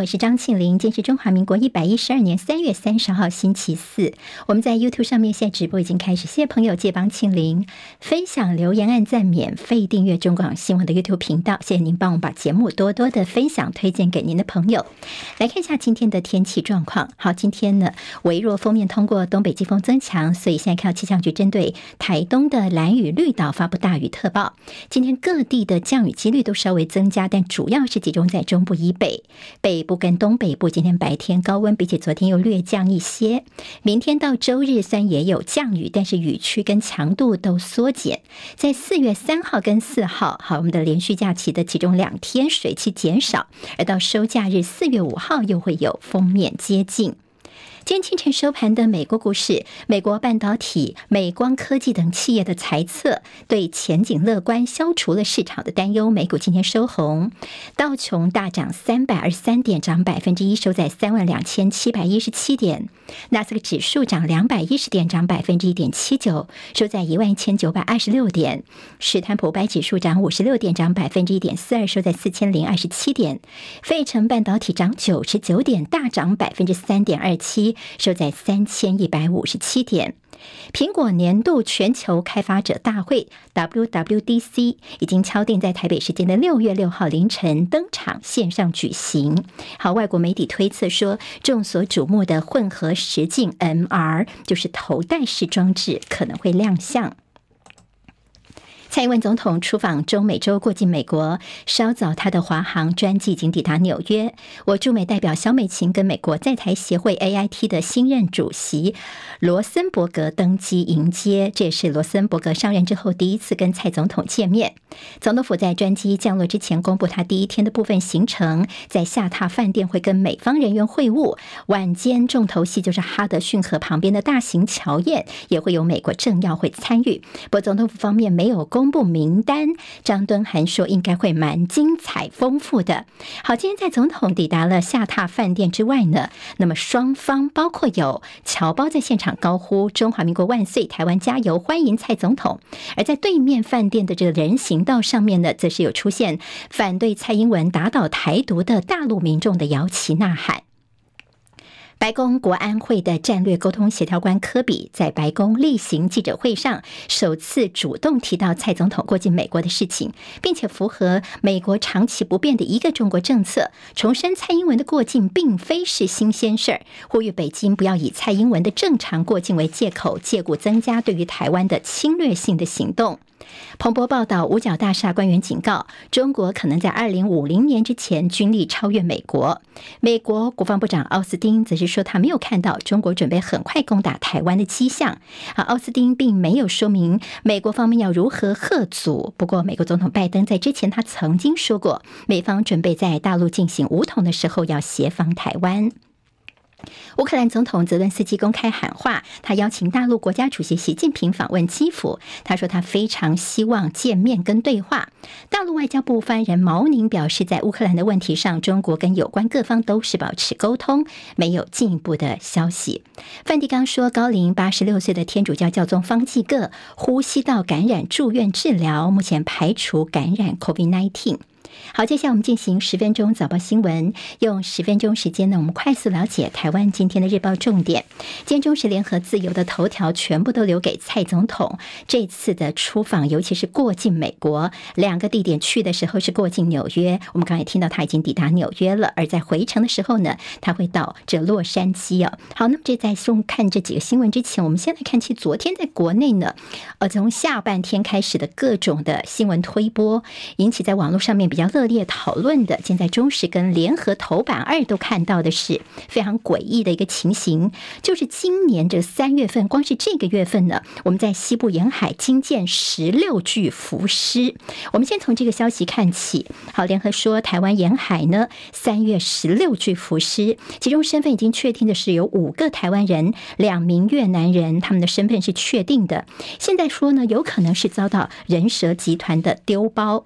我是张庆玲。今天是中华民国一百一十二年三月三十号，星期四。我们在 YouTube 上面现在直播已经开始，谢谢朋友借帮庆玲分享、留言、按赞、免费订阅中广新闻的 YouTube 频道。谢谢您帮我们把节目多多的分享、推荐给您的朋友。来看一下今天的天气状况。好，今天呢，微弱锋面通过，东北季风增强，所以现在看到气象局针对台东的蓝雨绿岛发布大雨特报。今天各地的降雨几率都稍微增加，但主要是集中在中部以北、北部跟东北部。今天白天高温比起昨天又略降一些。明天到周日虽然也有降雨，但是雨区跟强度都缩减。在四月三号跟四号，好，我们的连续假期的其中两天水汽减少，而到收假日四月五号又会有锋面接近。今天清晨收盘的美国股市，美国半导体、美光科技等企业的财测对前景乐观，消除了市场的担忧。美股今天收红，道琼大涨三百二十三点，涨百分之一，收在三万两千七百一十七点。纳斯克指数涨两百一十点，涨百分之一点七九，收在一万一千九百二十六点。史坦普白指数涨五十六点，涨百分之一点四二，收在四千零二十七点。费城半导体涨九十九点，大涨百分之三点二七。收在三千一百五十七点。苹果年度全球开发者大会 （WWDC） 已经敲定在台北时间的六月六号凌晨登场线上举行。好，外国媒体推测说，众所瞩目的混合实境 MR 就是头戴式装置可能会亮相。蔡英文总统出访中美洲，过境美国。稍早，他的华航专机已经抵达纽约。我驻美代表萧美琴跟美国在台协会 AIT 的新任主席罗森伯格登机迎接，这也是罗森伯格上任之后第一次跟蔡总统见面。总统府在专机降落之前公布他第一天的部分行程，在下榻饭店会跟美方人员会晤。晚间重头戏就是哈德逊河旁边的大型侨宴，也会有美国政要会参与。不过总统府方面没有公。公布名单，张敦涵说应该会蛮精彩丰富的。好，今天在总统抵达了下榻饭店之外呢，那么双方包括有侨胞在现场高呼“中华民国万岁，台湾加油”，欢迎蔡总统；而在对面饭店的这个人行道上面呢，则是有出现反对蔡英文打倒台独的大陆民众的摇旗呐喊。白宫国安会的战略沟通协调官科比在白宫例行记者会上首次主动提到蔡总统过境美国的事情，并且符合美国长期不变的一个中国政策，重申蔡英文的过境并非是新鲜事儿，呼吁北京不要以蔡英文的正常过境为借口，借故增加对于台湾的侵略性的行动。彭博报道，五角大厦官员警告，中国可能在二零五零年之前军力超越美国。美国国防部长奥斯汀则是说，他没有看到中国准备很快攻打台湾的迹象。啊，奥斯汀并没有说明美国方面要如何吓阻。不过，美国总统拜登在之前他曾经说过，美方准备在大陆进行武统的时候要协防台湾。乌克兰总统泽伦斯基公开喊话，他邀请大陆国家主席习近平访问基辅。他说他非常希望见面跟对话。大陆外交部发言人毛宁表示，在乌克兰的问题上，中国跟有关各方都是保持沟通，没有进一步的消息。梵蒂冈说，高龄八十六岁的天主教教宗方济各呼吸道感染住院治疗，目前排除感染 COVID-19。好，接下来我们进行十分钟早报新闻，用十分钟时间呢，我们快速了解台湾今天的日报重点。今天中时联合自由的头条全部都留给蔡总统这次的出访，尤其是过境美国两个地点，去的时候是过境纽约，我们刚才听到他已经抵达纽约了，而在回程的时候呢，他会到这洛杉矶哦。好，那么这在送看这几个新闻之前，我们先来看，其昨天在国内呢，呃，从下半天开始的各种的新闻推播，引起在网络上面比较热烈讨论的，现在中时跟联合头版二都看到的是非常诡异的一个情形，就是今年这三月份，光是这个月份呢，我们在西部沿海惊见十六具浮尸。我们先从这个消息看起。好，联合说，台湾沿海呢，三月十六具浮尸，其中身份已经确定的是有五个台湾人，两名越南人，他们的身份是确定的。现在说呢，有可能是遭到人蛇集团的丢包。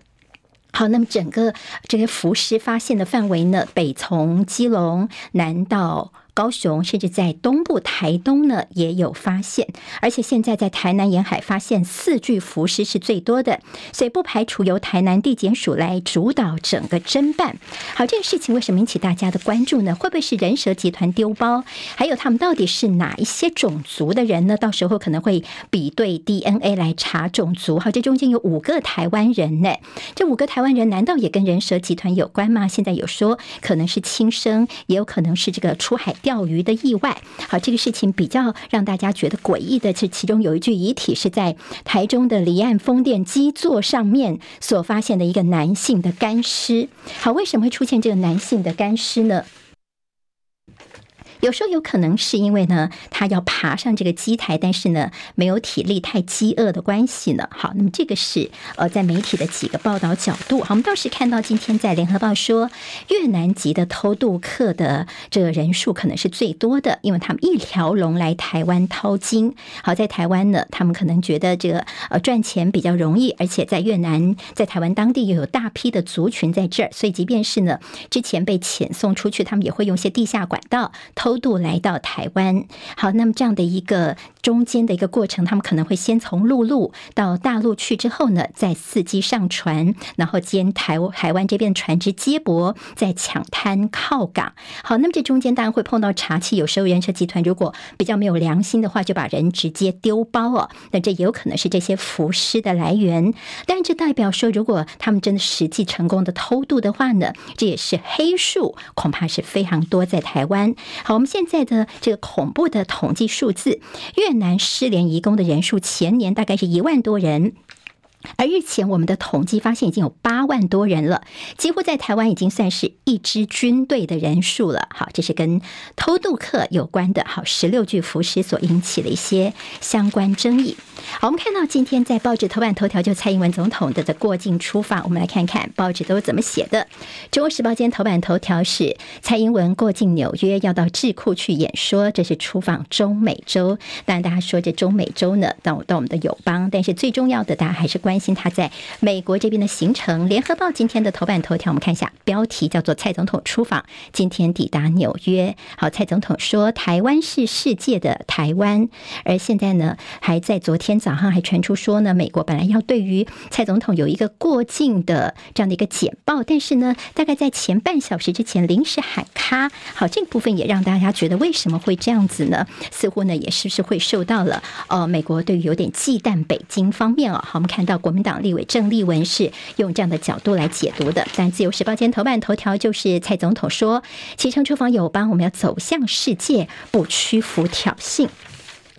好，那么整个这个浮尸发现的范围呢，北从基隆南到高雄，甚至在东部台东呢也有发现，而且现在在台南沿海发现四具浮尸是最多的，所以不排除由台南地检署来主导整个侦办。好，这个事情为什么引起大家的关注呢？会不会是人蛇集团丢包？还有他们到底是哪一些种族的人呢？到时候可能会比对 DNA 来查种族。好，这中间有五个台湾人呢，这五个台湾人难道也跟人蛇集团有关吗？现在有说可能是轻生，也有可能是这个出海钓鱼的意外。好，这个事情比较让大家觉得诡异的是，其中有一具遗体是在台中的离岸风电基座上面所发现的一个男性的干尸。好，为什么会出现这个男性的干尸呢？有时候有可能是因为呢，他要爬上这个机台，但是呢，没有体力，太饥饿的关系呢。好，那么这个是呃，在媒体的几个报道角度。好，我们倒是看到今天在联合报说，越南籍的偷渡客的这个人数可能是最多的，因为他们一条龙来台湾掏金。好，在台湾呢，他们可能觉得这个呃赚钱比较容易，而且在越南，在台湾当地又有大批的族群在这儿，所以即便是呢之前被遣送出去，他们也会用一些地下管道偷。度来到台湾，好，那么这样的一个中间的一个过程，他们可能会先从陆路到大陆去，之后呢，再伺机上船，然后兼台台湾这边的船只接驳，再抢滩靠港。好，那么这中间当然会碰到查缉，有时候人车集团如果比较没有良心的话，就把人直接丢包哦。那这也有可能是这些浮尸的来源，但这代表说，如果他们真的实际成功的偷渡的话呢，这也是黑数，恐怕是非常多在台湾。好，现在的这个恐怖的统计数字，越南失联移工的人数前年大概是一万多人。而日前我们的统计发现，已经有八万多人了，几乎在台湾已经算是一支军队的人数了。好，这是跟偷渡客有关的。好，十六具浮尸所引起的一些相关争议。好，我们看到今天在报纸头版头条，就蔡英文总统的的过境出访，我们来看看报纸都怎么写的。中国时报今天头版头条是蔡英文过境纽约，要到智库去演说，这是出访中美洲。当然，大家说这中美洲呢，到到我们的友邦，但是最重要的，大家还是关。关心他在美国这边的行程。联合报今天的头版头条，我们看一下，标题叫做“蔡总统出访，今天抵达纽约”。好，蔡总统说：“台湾是世界的台湾。”而现在呢，还在昨天早上还传出说呢，美国本来要对于蔡总统有一个过境的这样的一个简报，但是呢，大概在前半小时之前临时喊卡。好，这个部分也让大家觉得为什么会这样子呢？似乎呢，也是不是会受到了呃美国对于有点忌惮北京方面啊、哦？好，我们看到。国民党立委郑丽文是用这样的角度来解读的，但《自由时报》今天头版头条就是蔡总统说：“启程出访友邦，我们要走向世界，不屈服挑衅。”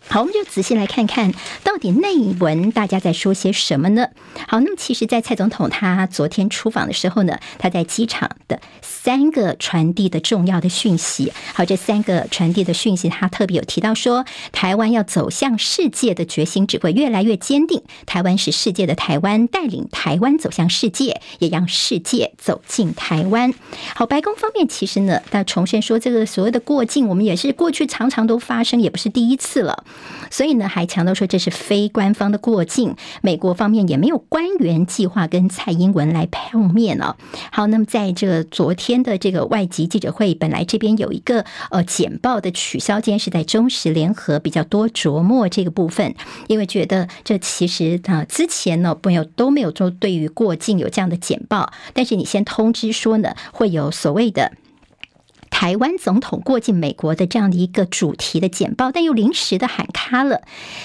好，我们就仔细来看看到底内文大家在说些什么呢？好，那么其实，在蔡总统他昨天出访的时候呢，他在机场的三个传递的重要的讯息。好，这三个传递的讯息，他特别有提到说，台湾要走向世界的决心只会越来越坚定。台湾是世界的台湾，带领台湾走向世界，也让世界走进台湾。好，白宫方面其实呢，他重申说，这个所谓的过境，我们也是过去常常都发生，也不是第一次了。所以呢，还强调说这是非官方的过境，美国方面也没有官员计划跟蔡英文来碰面了。好，那么在这昨天的这个外籍记者会，本来这边有一个呃简报的取消，今天是在中时联合比较多琢磨这个部分，因为觉得这其实啊之前呢朋友都没有做对于过境有这样的简报，但是你先通知说呢会有所谓的。台湾总统过境美国的这样的一个主题的简报，但又临时的喊卡了，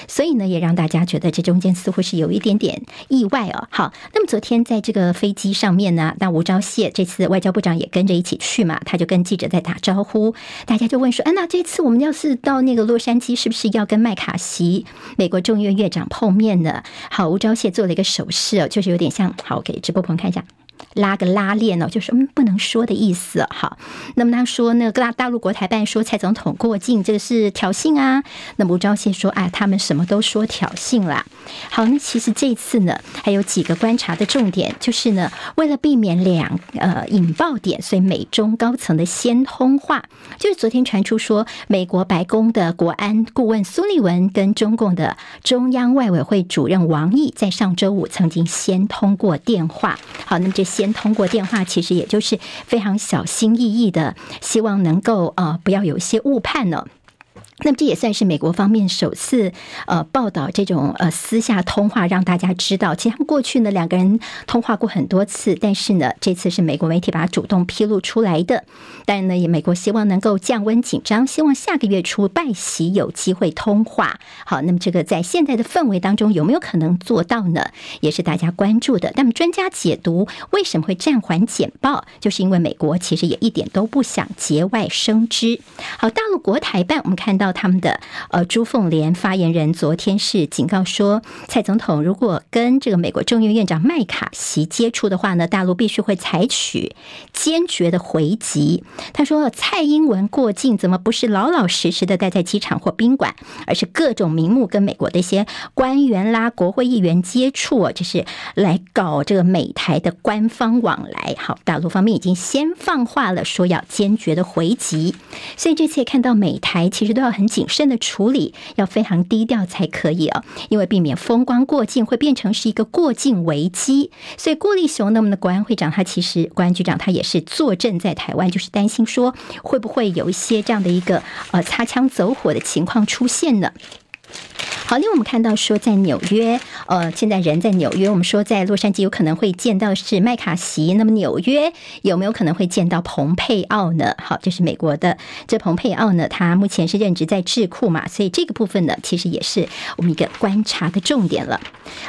所以呢，也让大家觉得这中间似乎是有一点点意外哦。好，那么昨天在这个飞机上面呢，那吴钊燮这次外交部长也跟着一起去嘛，他就跟记者在打招呼，大家就问说：“哎，那这次我们要是到那个洛杉矶，是不是要跟麦卡锡美国众议院院长碰面呢？”好，吴钊燮做了一个手势哦，就是有点像，好，给直播朋友看一下。拉个拉链哦，就是嗯不能说的意思。好，那么他说那个大大陆国台办说蔡总统过境这个是挑衅啊。那吴钊燮说，哎，他们什么都说挑衅啦。好，那其实这次呢还有几个观察的重点，就是呢为了避免两呃引爆点，所以美中高层的先通话，就是昨天传出说美国白宫的国安顾问苏利文跟中共的中央外委会主任王毅在上周五曾经先通过电话。好，那么这。先通过电话，其实也就是非常小心翼翼的，希望能够呃不要有一些误判呢。那么这也算是美国方面首次呃报道这种呃私下通话，让大家知道，其实他们过去呢两个人通话过很多次，但是呢这次是美国媒体把它主动披露出来的。但呢，也美国希望能够降温紧张，希望下个月初拜习有机会通话。好，那么这个在现在的氛围当中有没有可能做到呢？也是大家关注的。那么专家解读为什么会暂缓简报，就是因为美国其实也一点都不想节外生枝。好，大陆国台办我们看到。他们的呃朱凤莲发言人昨天是警告说，蔡总统如果跟这个美国众议院院长麦卡锡接触的话呢，大陆必须会采取坚决的回击。他说，蔡英文过境怎么不是老老实实的待在机场或宾馆，而是各种名目跟美国的一些官员啦、国会议员接触，就是来搞这个美台的官方往来。好，大陆方面已经先放话了，说要坚决的回击。所以这次也看到美台其实都要很。很谨慎的处理，要非常低调才可以啊，因为避免风光过境会变成是一个过境危机。所以郭立雄那么的国安会长，他其实国安局长他也是坐镇在台湾，就是担心说会不会有一些这样的一个呃擦枪走火的情况出现呢？好，另外我们看到说，在纽约，呃，现在人在纽约。我们说，在洛杉矶有可能会见到是麦卡锡，那么纽约有没有可能会见到蓬佩奥呢？好，这是美国的这蓬佩奥呢，他目前是任职在智库嘛，所以这个部分呢，其实也是我们一个观察的重点了。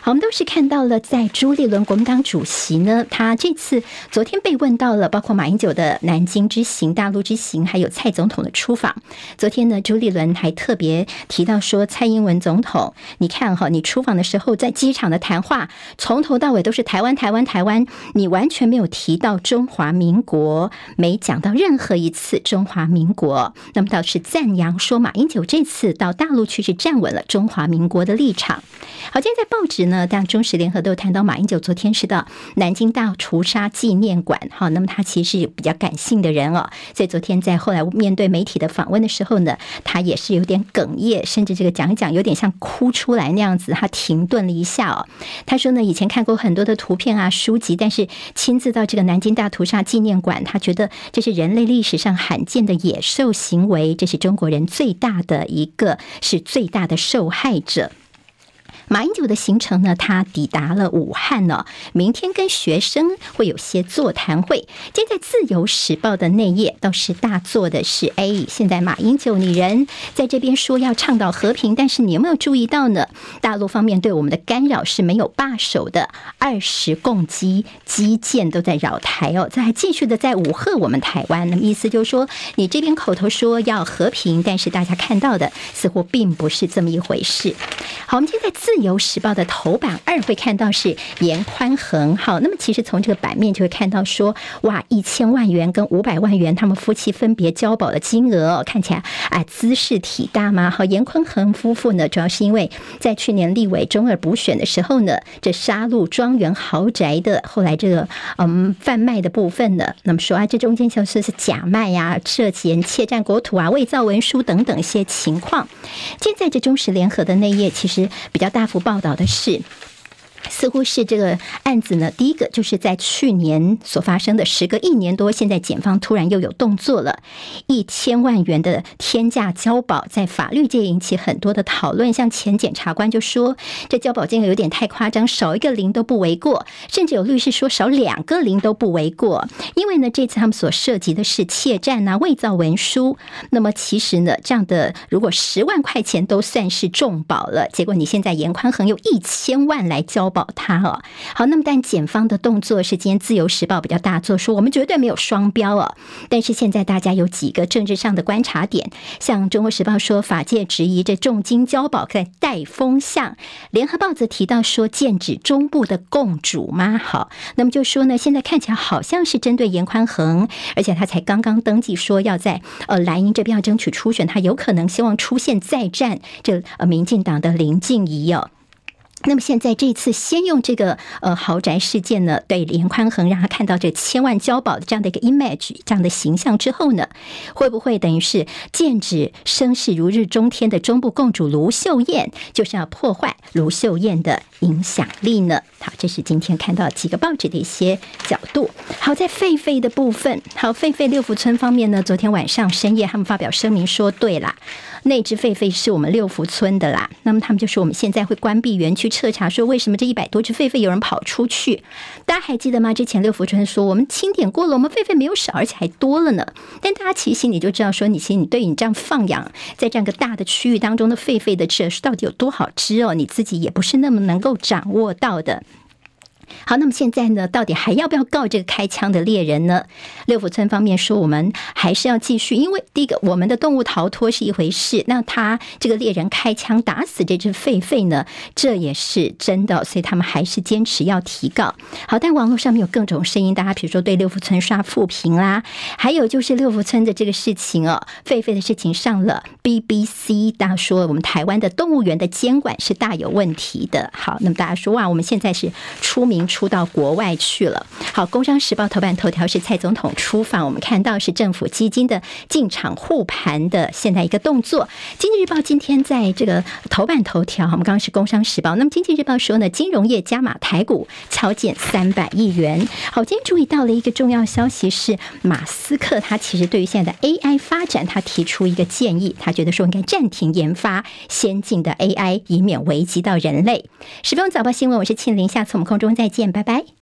好，我们都是看到了，在朱立伦国民党主席呢，他这次昨天被问到了，包括马英九的南京之行、大陆之行，还有蔡总统的出访。昨天呢，朱立伦还特别提到说，蔡英文总统，你看哈，你出访的时候在机场的谈话，从头到尾都是台湾、台湾、台湾，你完全没有提到中华民国，没讲到任何一次中华民国。那么倒是赞扬说，马英九这次到大陆去是站稳了中华民国的立场。好，今天在报纸呢，当中时联合都有谈到马英九昨天是到南京大屠杀纪念馆。好，那么他其实是比较感性的人哦，所以昨天在后来面对媒体的访问的时候呢，他也是有点哽咽，甚至这个讲一讲有点像哭出来那样子。他停顿了一下哦，他说呢，以前看过很多的图片啊书籍，但是亲自到这个南京大屠杀纪念馆，他觉得这是人类历史上罕见的野兽行为，这是中国人最大的一个，是最大的受害者。马英九的行程呢，他抵达了武汉呢，明天跟学生会有些座谈会。今天在《自由时报》的内页倒是大做的是，哎，现在马英九你人在这边说要倡导和平，但是你有没有注意到呢？大陆方面对我们的干扰是没有罢手的，二十共机机舰都在扰台哦，在继续的在武吓我们台湾。那么意思就是说，你这边口头说要和平，但是大家看到的似乎并不是这么一回事。好，我们今天在《自由时报》的头版二会看到是严宽恒，好，那么其实从这个版面就会看到说，哇，一千万元跟五百万元，他们夫妻分别交保的金额，看起来啊姿势体大吗？好，严宽恒夫妇呢，主要是因为在去年立委中二补选的时候呢，这沙鹿庄园豪宅的后来这个嗯贩卖的部分呢，那么说啊，这中间就是是假卖呀、涉嫌窃占国土啊、伪造文书等等一些情况。现在这中时联合的内页其实比较大。大幅报道的是。似乎是这个案子呢，第一个就是在去年所发生的，时隔一年多，现在检方突然又有动作了，一千万元的天价交保，在法律界引起很多的讨论。像前检察官就说，这交保金额有点太夸张，少一个零都不为过，甚至有律师说少两个零都不为过。因为呢，这次他们所涉及的是窃占啊、伪造文书，那么其实呢，这样的如果十万块钱都算是重保了，结果你现在严宽恒用一千万来交保。他哦，好，那么但检方的动作是今天自由时报比较大做，说我们绝对没有双标哦。但是现在大家有几个政治上的观察点，像中国时报说法界质疑这重金交保在带风向，联合报则提到说剑指中部的共主吗？好，那么就说呢，现在看起来好像是针对严宽恒，而且他才刚刚登记说要在呃蓝营这边要争取初选，他有可能希望出现再战这呃民进党的林静怡哦。那么现在这次先用这个呃豪宅事件呢，对颜宽恒让他看到这千万交保的这样的一个 image 这样的形象之后呢，会不会等于是剑指声势如日中天的中部共主卢秀燕，就是要破坏卢秀燕的影响力呢？好，这是今天看到几个报纸的一些角度。好，在狒狒的部分，好，狒狒六福村方面呢，昨天晚上深夜他们发表声明说，对啦，那只狒狒是我们六福村的啦。那么他们就说我们现在会关闭园区。彻查说，为什么这一百多只狒狒有人跑出去？大家还记得吗？之前六福村说我们清点过了，我们狒狒没有少，而且还多了呢。但大家其实心里就知道，说你其实你对你这样放养在这样个大的区域当中的狒狒的这到底有多好吃哦？你自己也不是那么能够掌握到的。好，那么现在呢，到底还要不要告这个开枪的猎人呢？六福村方面说，我们还是要继续，因为第一个，我们的动物逃脱是一回事，那他这个猎人开枪打死这只狒狒呢，这也是真的，所以他们还是坚持要提告。好，但网络上面有各种声音，大家比如说对六福村刷负评啦，还有就是六福村的这个事情哦，狒狒的事情上了 BBC，大家说我们台湾的动物园的监管是大有问题的。好，那么大家说哇，我们现在是出名。出到国外去了。好，《工商时报》头版头条是蔡总统出访，我们看到是政府基金的进场护盘的现在一个动作。《经济日报》今天在这个头版头条，我们刚刚是《工商时报》，那么《经济日报》说呢，金融业加码台股敲减三百亿元。好，今天注意到了一个重要消息是，马斯克他其实对于现在的 AI 发展，他提出一个建议，他觉得说应该暂停研发先进的 AI，以免危及到人类。十分钟早报新闻，我是庆玲，下次我们空中再见，拜拜。